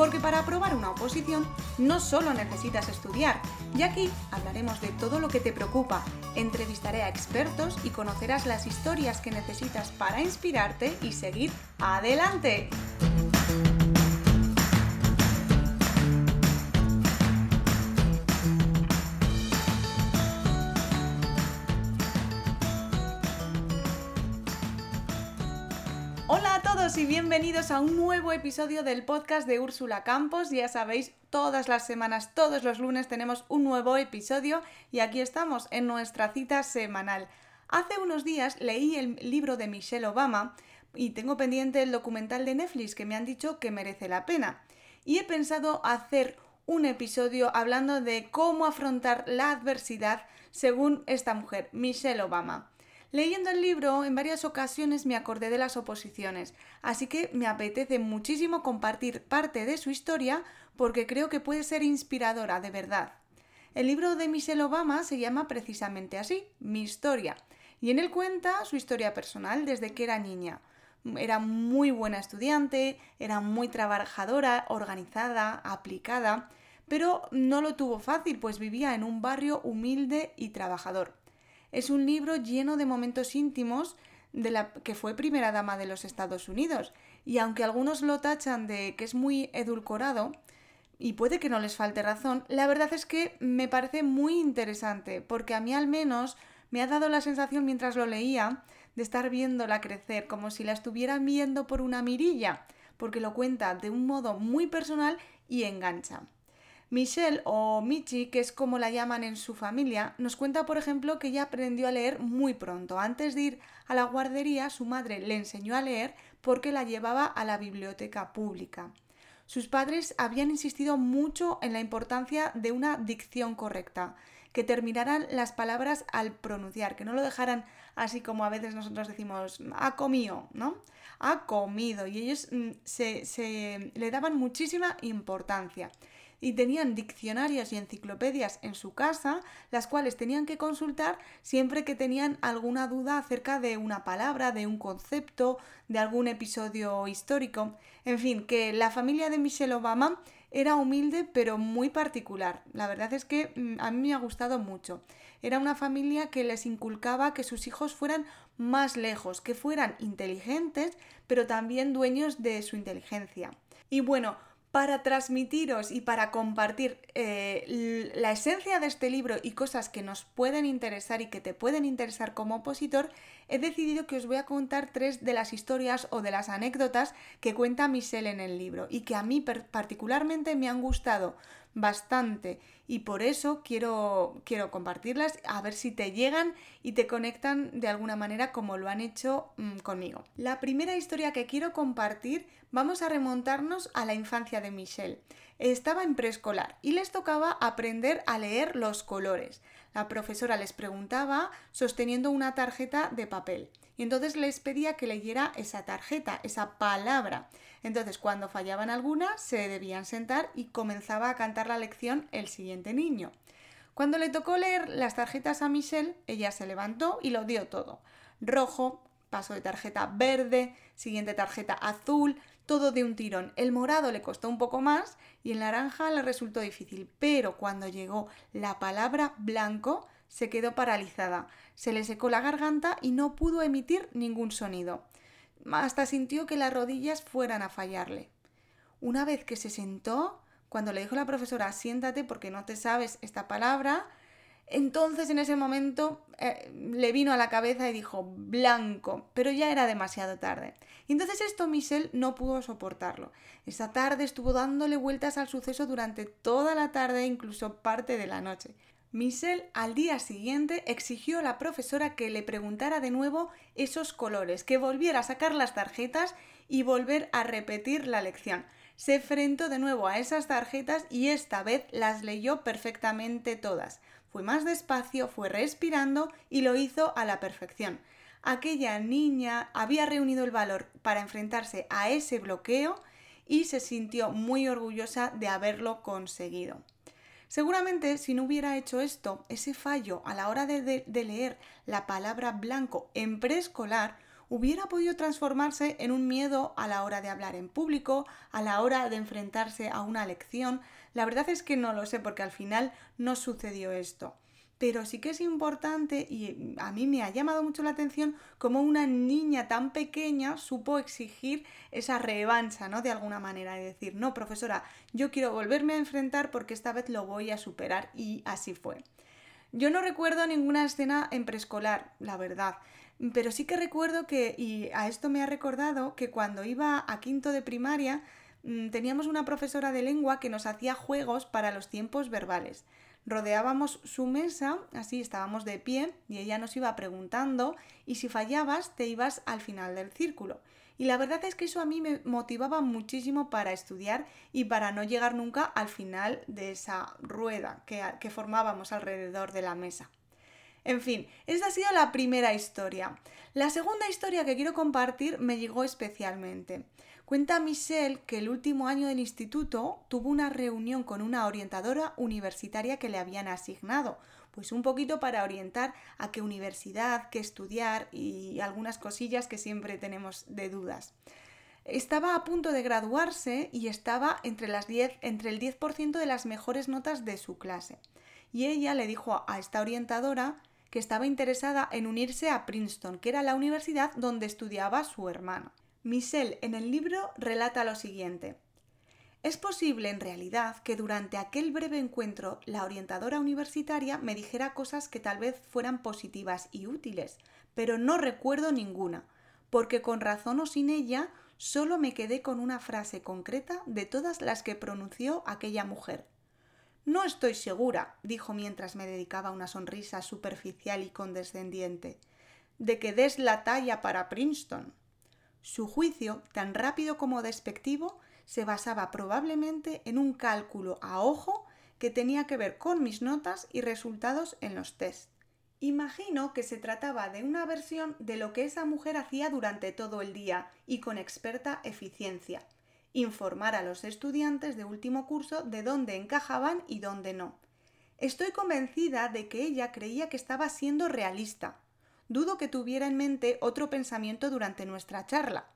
Porque para aprobar una oposición no solo necesitas estudiar, y aquí hablaremos de todo lo que te preocupa, entrevistaré a expertos y conocerás las historias que necesitas para inspirarte y seguir adelante. Y bienvenidos a un nuevo episodio del podcast de Úrsula Campos. Ya sabéis, todas las semanas, todos los lunes tenemos un nuevo episodio y aquí estamos en nuestra cita semanal. Hace unos días leí el libro de Michelle Obama y tengo pendiente el documental de Netflix que me han dicho que merece la pena. Y he pensado hacer un episodio hablando de cómo afrontar la adversidad según esta mujer, Michelle Obama. Leyendo el libro, en varias ocasiones me acordé de las oposiciones, así que me apetece muchísimo compartir parte de su historia porque creo que puede ser inspiradora de verdad. El libro de Michelle Obama se llama precisamente así, Mi historia, y en él cuenta su historia personal desde que era niña. Era muy buena estudiante, era muy trabajadora, organizada, aplicada, pero no lo tuvo fácil, pues vivía en un barrio humilde y trabajador. Es un libro lleno de momentos íntimos de la que fue primera dama de los Estados Unidos. Y aunque algunos lo tachan de que es muy edulcorado, y puede que no les falte razón, la verdad es que me parece muy interesante, porque a mí al menos me ha dado la sensación mientras lo leía de estar viéndola crecer, como si la estuvieran viendo por una mirilla, porque lo cuenta de un modo muy personal y engancha. Michelle o Michi, que es como la llaman en su familia, nos cuenta, por ejemplo, que ella aprendió a leer muy pronto. Antes de ir a la guardería, su madre le enseñó a leer porque la llevaba a la biblioteca pública. Sus padres habían insistido mucho en la importancia de una dicción correcta, que terminaran las palabras al pronunciar, que no lo dejaran así como a veces nosotros decimos, ha comido, ¿no? Ha comido. Y ellos mm, se, se le daban muchísima importancia y tenían diccionarios y enciclopedias en su casa, las cuales tenían que consultar siempre que tenían alguna duda acerca de una palabra, de un concepto, de algún episodio histórico. En fin, que la familia de Michelle Obama era humilde pero muy particular. La verdad es que mm, a mí me ha gustado mucho. Era una familia que les inculcaba que sus hijos fueran más lejos, que fueran inteligentes, pero también dueños de su inteligencia. Y bueno, para transmitiros y para compartir eh, la esencia de este libro y cosas que nos pueden interesar y que te pueden interesar como opositor, he decidido que os voy a contar tres de las historias o de las anécdotas que cuenta Michelle en el libro y que a mí particularmente me han gustado bastante y por eso quiero, quiero compartirlas a ver si te llegan y te conectan de alguna manera como lo han hecho mm, conmigo. La primera historia que quiero compartir vamos a remontarnos a la infancia de Michelle. Estaba en preescolar y les tocaba aprender a leer los colores. La profesora les preguntaba sosteniendo una tarjeta de papel y entonces les pedía que leyera esa tarjeta, esa palabra. Entonces cuando fallaban alguna se debían sentar y comenzaba a cantar la lección el siguiente niño. Cuando le tocó leer las tarjetas a Michelle, ella se levantó y lo dio todo. Rojo, paso de tarjeta verde, siguiente tarjeta azul, todo de un tirón. El morado le costó un poco más y el naranja le resultó difícil, pero cuando llegó la palabra blanco, se quedó paralizada, se le secó la garganta y no pudo emitir ningún sonido. Hasta sintió que las rodillas fueran a fallarle. Una vez que se sentó, cuando le dijo la profesora siéntate porque no te sabes esta palabra, entonces en ese momento eh, le vino a la cabeza y dijo blanco, pero ya era demasiado tarde. Y entonces esto Michelle no pudo soportarlo. Esa tarde estuvo dándole vueltas al suceso durante toda la tarde e incluso parte de la noche. Michelle al día siguiente exigió a la profesora que le preguntara de nuevo esos colores, que volviera a sacar las tarjetas y volver a repetir la lección. Se enfrentó de nuevo a esas tarjetas y esta vez las leyó perfectamente todas. Fue más despacio, fue respirando y lo hizo a la perfección. aquella niña había reunido el valor para enfrentarse a ese bloqueo y se sintió muy orgullosa de haberlo conseguido. Seguramente si no hubiera hecho esto, ese fallo a la hora de, leer la palabra blanco en preescolar hubiera podido transformarse en un miedo a la hora de hablar en público, a la hora de enfrentarse a una lección. La verdad es que no lo sé porque al final no sucedió esto pero sí que es importante y a mí me ha llamado mucho la atención cómo una niña tan pequeña supo exigir esa revancha, ¿no? De alguna manera, y decir, no, profesora, yo quiero volverme a enfrentar porque esta vez lo voy a superar y así fue. Yo no recuerdo ninguna escena en preescolar, la verdad, pero sí que recuerdo que, y a esto me ha recordado, que cuando iba a quinto de primaria, mm, teníamos una profesora de lengua que nos hacía juegos para los tiempos verbales rodeábamos su mesa, así estábamos de pie y ella nos iba preguntando y si fallabas te ibas al final del círculo. Y la verdad es que eso a mí me motivaba muchísimo para estudiar y para no llegar nunca al final de esa rueda que, que formábamos alrededor de la mesa. En fin, esta ha sido la primera historia. La segunda historia que quiero compartir me llegó especialmente. Cuenta Michelle que el último año del instituto tuvo una reunión con una orientadora universitaria que le habían asignado, pues un poquito para orientar a qué universidad, qué estudiar y algunas cosillas que siempre tenemos de dudas. Estaba a punto de graduarse y estaba entre, las 10, entre el 10% de las mejores notas de su clase. Y ella le dijo a esta orientadora que estaba interesada en unirse a Princeton, que era la universidad donde estudiaba su hermano. Michelle en el libro relata lo siguiente. Es posible, en realidad, que durante aquel breve encuentro la orientadora universitaria me dijera cosas que tal vez fueran positivas y útiles, pero no recuerdo ninguna, porque con razón o sin ella solo me quedé con una frase concreta de todas las que pronunció aquella mujer. No estoy segura, dijo mientras me dedicaba una sonrisa superficial y condescendiente, de que des la talla para Princeton. Su juicio, tan rápido como despectivo, se basaba probablemente en un cálculo a ojo que tenía que ver con mis notas y resultados en los test. Imagino que se trataba de una versión de lo que esa mujer hacía durante todo el día y con experta eficiencia, informar a los estudiantes de último curso de dónde encajaban y dónde no. Estoy convencida de que ella creía que estaba siendo realista, dudo que tuviera en mente otro pensamiento durante nuestra charla.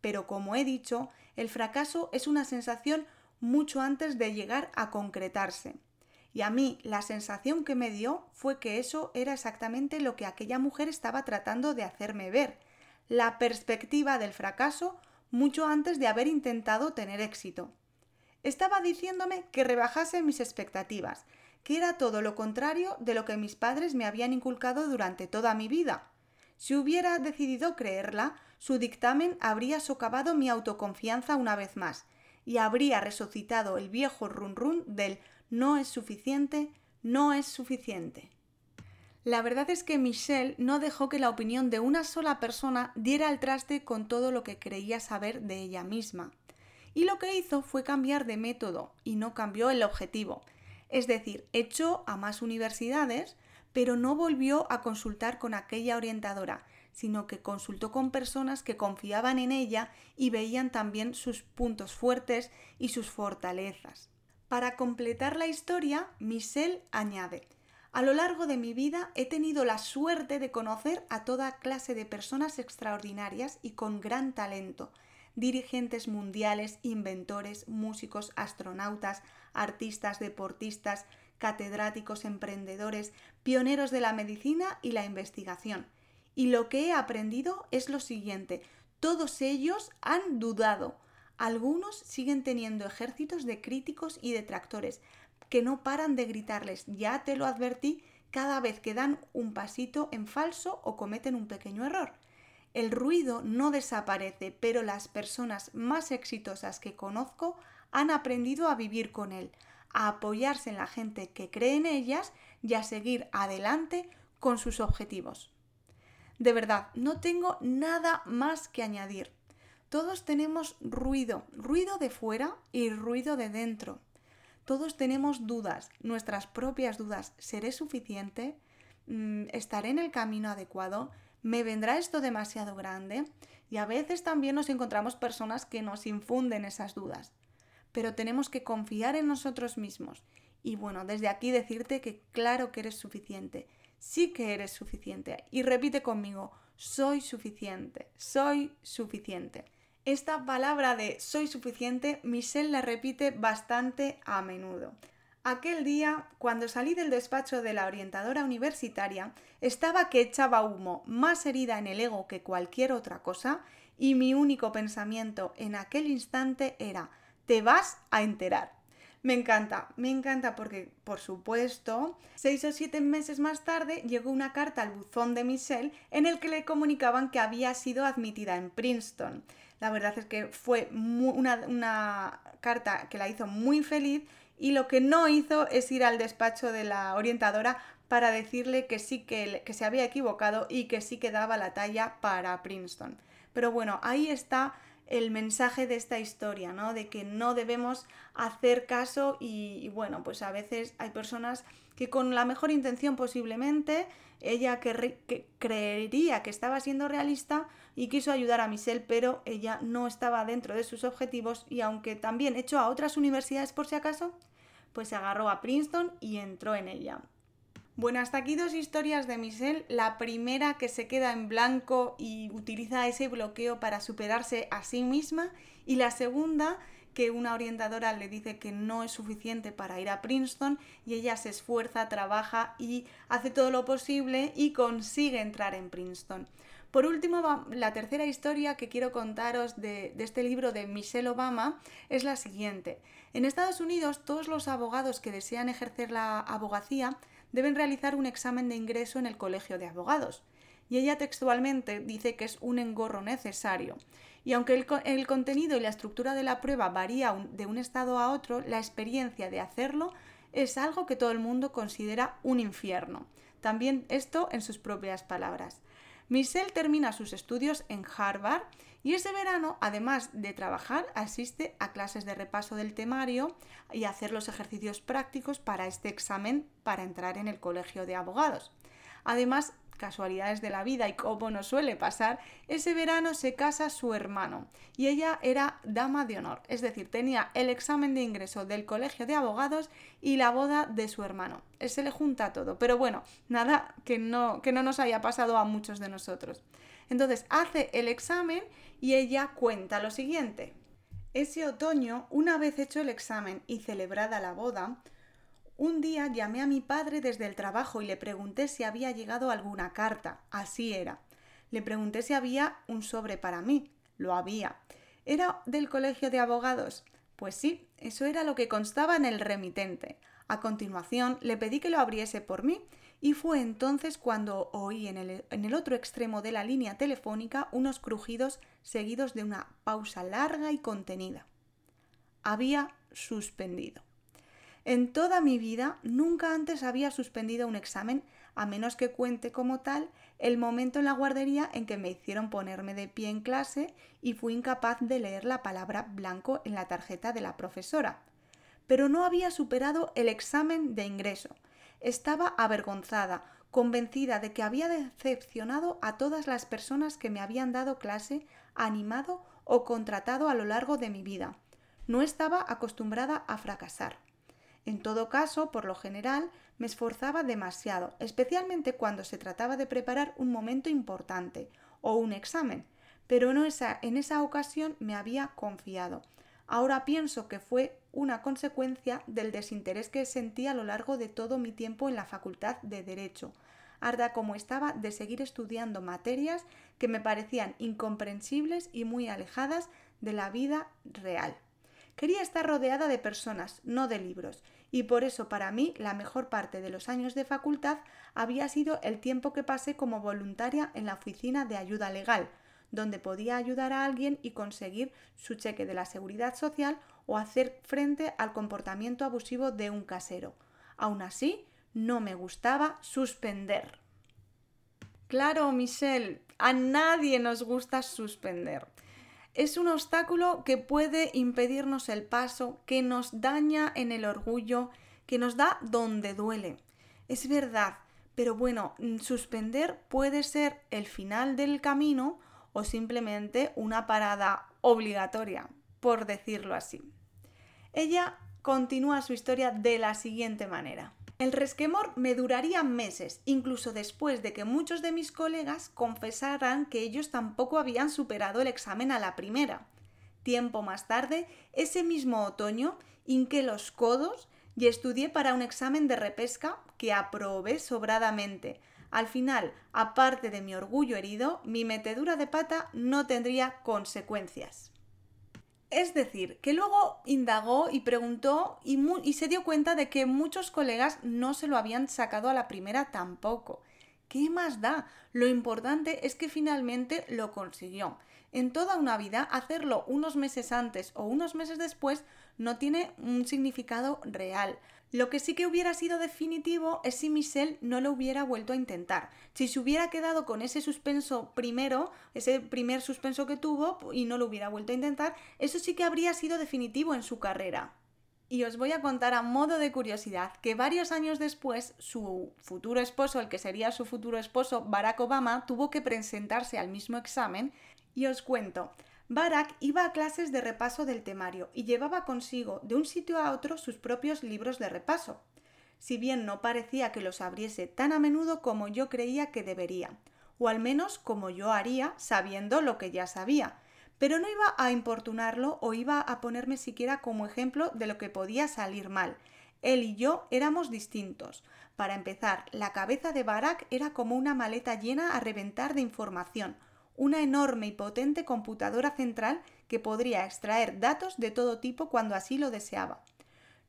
Pero como he dicho, el fracaso es una sensación mucho antes de llegar a concretarse. Y a mí la sensación que me dio fue que eso era exactamente lo que aquella mujer estaba tratando de hacerme ver, la perspectiva del fracaso mucho antes de haber intentado tener éxito. Estaba diciéndome que rebajase mis expectativas, que era todo lo contrario de lo que mis padres me habían inculcado durante toda mi vida. Si hubiera decidido creerla, su dictamen habría socavado mi autoconfianza una vez más, y habría resucitado el viejo run run del no es suficiente, no es suficiente. La verdad es que Michelle no dejó que la opinión de una sola persona diera al traste con todo lo que creía saber de ella misma. Y lo que hizo fue cambiar de método y no cambió el objetivo. Es decir, echó a más universidades, pero no volvió a consultar con aquella orientadora, sino que consultó con personas que confiaban en ella y veían también sus puntos fuertes y sus fortalezas. Para completar la historia, Michelle añade, a lo largo de mi vida he tenido la suerte de conocer a toda clase de personas extraordinarias y con gran talento, dirigentes mundiales, inventores, músicos, astronautas, artistas, deportistas, catedráticos, emprendedores, pioneros de la medicina y la investigación. Y lo que he aprendido es lo siguiente, todos ellos han dudado. Algunos siguen teniendo ejércitos de críticos y detractores que no paran de gritarles, ya te lo advertí, cada vez que dan un pasito en falso o cometen un pequeño error. El ruido no desaparece, pero las personas más exitosas que conozco han aprendido a vivir con él, a apoyarse en la gente que cree en ellas y a seguir adelante con sus objetivos. De verdad, no tengo nada más que añadir. Todos tenemos ruido, ruido de fuera y ruido de dentro. Todos tenemos dudas, nuestras propias dudas. ¿Seré suficiente? Mm, ¿Estaré en el camino adecuado? ¿Me vendrá esto demasiado grande? Y a veces también nos encontramos personas que nos infunden esas dudas. Pero tenemos que confiar en nosotros mismos. Y bueno, desde aquí decirte que claro que eres suficiente. Sí que eres suficiente. Y repite conmigo, soy suficiente, soy suficiente. Esta palabra de soy suficiente, Michelle la repite bastante a menudo. Aquel día, cuando salí del despacho de la orientadora universitaria, estaba que echaba humo, más herida en el ego que cualquier otra cosa, y mi único pensamiento en aquel instante era, te vas a enterar. Me encanta, me encanta porque, por supuesto, seis o siete meses más tarde llegó una carta al buzón de Michelle en el que le comunicaban que había sido admitida en Princeton. La verdad es que fue una, una carta que la hizo muy feliz y lo que no hizo es ir al despacho de la orientadora para decirle que sí que, que se había equivocado y que sí que daba la talla para Princeton. Pero bueno, ahí está el mensaje de esta historia, ¿no? De que no debemos hacer caso y, bueno, pues a veces hay personas que con la mejor intención posiblemente, ella creería que estaba siendo realista y quiso ayudar a Michelle, pero ella no estaba dentro de sus objetivos y aunque también echó a otras universidades por si acaso, pues se agarró a Princeton y entró en ella. Bueno, hasta aquí dos historias de Michelle. La primera que se queda en blanco y utiliza ese bloqueo para superarse a sí misma. Y la segunda que una orientadora le dice que no es suficiente para ir a Princeton y ella se esfuerza, trabaja y hace todo lo posible y consigue entrar en Princeton. Por último, la tercera historia que quiero contaros de, este libro de Michelle Obama es la siguiente. En Estados Unidos, todos los abogados que desean ejercer la abogacía deben realizar un examen de ingreso en el Colegio de Abogados. Y ella textualmente dice que es un engorro necesario. Y aunque el, contenido y la estructura de la prueba varía de un estado a otro, la experiencia de hacerlo es algo que todo el mundo considera un infierno. También esto en sus propias palabras. Michelle termina sus estudios en Harvard y ese verano, además de trabajar, asiste a clases de repaso del temario y hacer los ejercicios prácticos para este examen para entrar en el colegio de abogados. Además, casualidades de la vida y como nos suele pasar, ese verano se casa su hermano y ella era dama de honor, es decir, tenía el examen de ingreso del colegio de abogados y la boda de su hermano. Se le junta todo, pero bueno, nada que no, que no nos haya pasado a muchos de nosotros. Entonces hace el examen y ella cuenta lo siguiente. Ese otoño, una vez hecho el examen y celebrada la boda, un día llamé a mi padre desde el trabajo y le pregunté si había llegado alguna carta. Así era. Le pregunté si había un sobre para mí. Lo había. ¿Era del colegio de abogados? Pues sí, eso era lo que constaba en el remitente. A continuación le pedí que lo abriese por mí y fue entonces cuando oí en el, otro extremo de la línea telefónica unos crujidos seguidos de una pausa larga y contenida. Había suspendido. En toda mi vida nunca antes había suspendido un examen, a menos que cuente como tal el momento en la guardería en que me hicieron ponerme de pie en clase y fui incapaz de leer la palabra blanco en la tarjeta de la profesora. Pero no había superado el examen de ingreso. Estaba avergonzada, convencida de que había decepcionado a todas las personas que me habían dado clase, animado o contratado a lo largo de mi vida. No estaba acostumbrada a fracasar. En todo caso, por lo general, me esforzaba demasiado, especialmente cuando se trataba de preparar un momento importante o un examen, pero no en esa ocasión me había confiado. Ahora pienso que fue una consecuencia del desinterés que sentí a lo largo de todo mi tiempo en la Facultad de Derecho, harta como estaba de seguir estudiando materias que me parecían incomprensibles y muy alejadas de la vida real. Quería estar rodeada de personas, no de libros, y por eso para mí la mejor parte de los años de facultad había sido el tiempo que pasé como voluntaria en la oficina de ayuda legal, donde podía ayudar a alguien y conseguir su cheque de la seguridad social o hacer frente al comportamiento abusivo de un casero. Aún así, no me gustaba suspender. Claro, Michelle, a nadie nos gusta suspender es un obstáculo que puede impedirnos el paso, que nos daña en el orgullo, que nos da donde duele. Es verdad, pero bueno, mm, suspender puede ser el final del camino o simplemente una parada obligatoria, por decirlo así. Ella continúa su historia de la siguiente manera. El resquemor me duraría meses, incluso después de que muchos de mis colegas confesaran que ellos tampoco habían superado el examen a la primera. Tiempo más tarde, ese mismo otoño, hinqué los codos y estudié para un examen de repesca que aprobé sobradamente. Al final, aparte de mi orgullo herido, mi metedura de pata no tendría consecuencias. Es decir, que luego indagó y preguntó y, se dio cuenta de que muchos colegas no se lo habían sacado a la primera tampoco. ¿Qué más da? Lo importante es que finalmente lo consiguió. En toda una vida, hacerlo unos meses antes o unos meses después no tiene un significado real. Lo que sí que hubiera sido definitivo es si Michelle no lo hubiera vuelto a intentar. Si se hubiera quedado con ese suspenso primero, ese primer suspenso que tuvo y no lo hubiera vuelto a intentar, eso sí que habría sido definitivo en su carrera. Y os voy a contar a modo de curiosidad que varios años después su futuro esposo, el que sería su futuro esposo, Barack Obama, tuvo que presentarse al mismo examen y os cuento. Barack iba a clases de repaso del temario y llevaba consigo de un sitio a otro sus propios libros de repaso, si bien no parecía que los abriese tan a menudo como yo creía que debería, o al menos como yo haría sabiendo lo que ya sabía, pero no iba a importunarlo o iba a ponerme siquiera como ejemplo de lo que podía salir mal. Él y yo éramos distintos. Para empezar, la cabeza de Barack era como una maleta llena a reventar de información, una enorme y potente computadora central que podría extraer datos de todo tipo cuando así lo deseaba.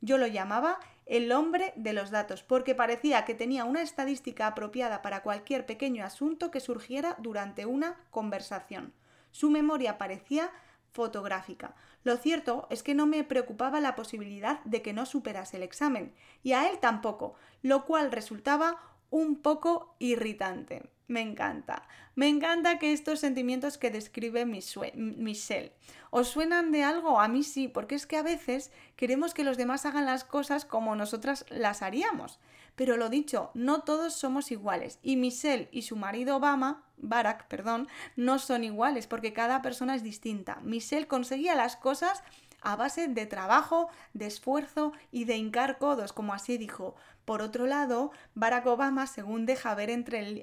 Yo lo llamaba el hombre de los datos, porque parecía que tenía una estadística apropiada para cualquier pequeño asunto que surgiera durante una conversación. Su memoria parecía fotográfica. Lo cierto es que no me preocupaba la posibilidad de que no superase el examen, y a él tampoco, lo cual resultaba un poco irritante. Me encanta. Me encanta que estos sentimientos que describe Michelle. ¿Os suenan de algo? A mí sí, porque es que a veces queremos que los demás hagan las cosas como nosotras las haríamos. Pero lo dicho, no todos somos iguales. Y Michelle y su marido Obama, Barack, perdón, no son iguales porque cada persona es distinta. Michelle conseguía las cosas a base de trabajo, de esfuerzo y de hincar codos, como así dijo. Por otro lado, Barack Obama, según deja ver entre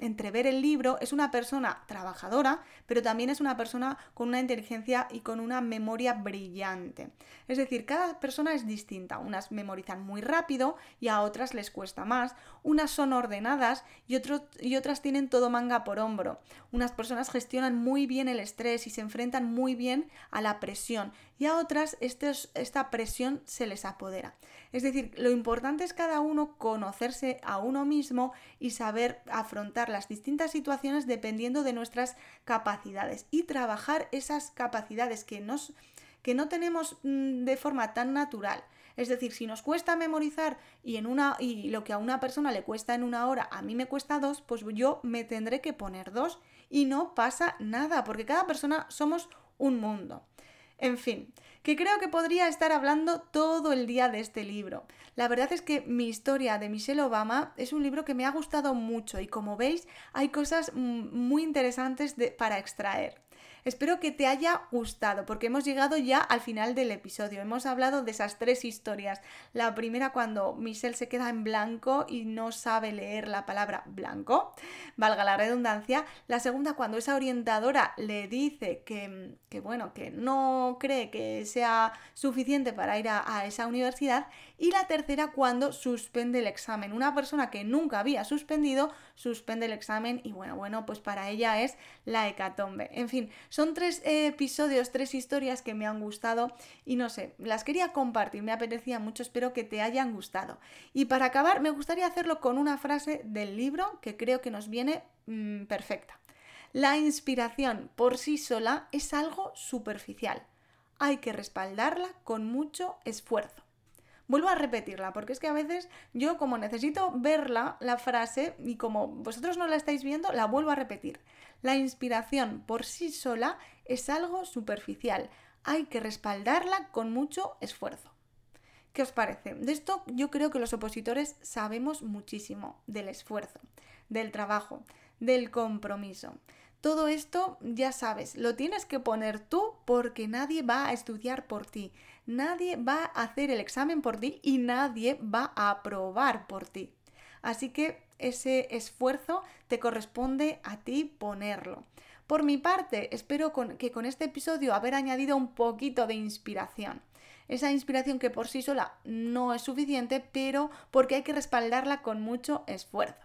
entrever el libro, es una persona trabajadora, pero también es una persona con una inteligencia y con una memoria brillante. Es decir, cada persona es distinta. Unas memorizan muy rápido y a otras les cuesta más. Unas son ordenadas y otras tienen todo manga por hombro. Unas personas gestionan muy bien el estrés y se enfrentan muy bien a la presión y a otras esta presión se les apodera. Es decir, lo importante es cada uno conocerse a uno mismo y saber afrontar las distintas situaciones dependiendo de nuestras capacidades y trabajar esas capacidades que, nos, que no tenemos mm, de forma tan natural. Es decir, si nos cuesta memorizar y, en una, y lo que a una persona le cuesta en una hora, a mí me cuesta dos, pues yo me tendré que poner dos y no pasa nada, porque cada persona somos un mundo. En fin, que creo que podría estar hablando todo el día de este libro. La verdad es que mi historia de Michelle Obama es un libro que me ha gustado mucho y como veis hay cosas muy interesantes para extraer. Espero que te haya gustado porque hemos llegado ya al final del episodio. Hemos hablado de esas tres historias. La primera cuando Michelle se queda en blanco y no sabe leer la palabra blanco, valga la redundancia. La segunda cuando esa orientadora le dice que, bueno, que no cree que sea suficiente para ir a, a esa universidad. Y la tercera cuando suspende el examen. Una persona que nunca había suspendido, suspende el examen y bueno, bueno, pues para ella es la hecatombe. En fin, son tres episodios, tres historias que me han gustado y no sé, las quería compartir, me apetecía mucho, espero que te hayan gustado. Y para acabar, me gustaría hacerlo con una frase del libro que creo que nos viene mm, perfecta. La inspiración por sí sola es algo superficial. Hay que respaldarla con mucho esfuerzo. Vuelvo a repetirla, porque es que a veces yo como necesito verla, la frase, y como vosotros no la estáis viendo, la vuelvo a repetir. La inspiración por sí sola es algo superficial. Hay que respaldarla con mucho esfuerzo. ¿Qué os parece? De esto yo creo que los opositores sabemos muchísimo del esfuerzo, del trabajo, del compromiso. Todo esto, ya sabes, lo tienes que poner tú porque nadie va a estudiar por ti, nadie va a hacer el examen por ti y nadie va a aprobar por ti. Así que ese esfuerzo te corresponde a ti ponerlo. Por mi parte, espero que con este episodio haber añadido un poquito de inspiración. Esa inspiración que por sí sola no es suficiente, pero porque hay que respaldarla con mucho esfuerzo.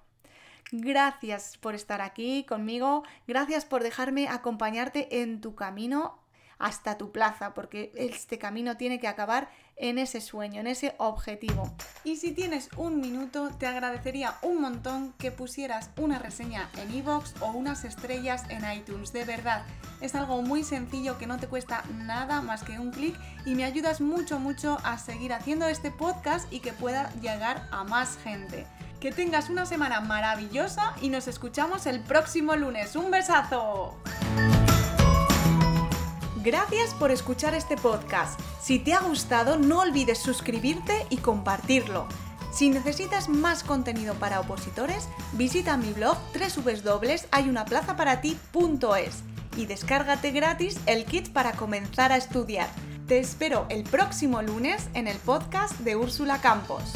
Gracias por estar aquí conmigo, gracias por dejarme acompañarte en tu camino hasta tu plaza, porque este camino tiene que acabar en ese sueño, en ese objetivo. Y si tienes un minuto, te agradecería un montón que pusieras una reseña en iVoox o unas estrellas en iTunes. De verdad, es algo muy sencillo que no te cuesta nada más que un clic y me ayudas mucho, mucho a seguir haciendo este podcast y que pueda llegar a más gente. Que tengas una semana maravillosa y nos escuchamos el próximo lunes. ¡Un besazo! Gracias por escuchar este podcast. Si te ha gustado, no olvides suscribirte y compartirlo. Si necesitas más contenido para opositores, visita mi blog www.hayunaplazaparati.es y descárgate gratis el kit para comenzar a estudiar. Te espero el próximo lunes en el podcast de Úrsula Campos.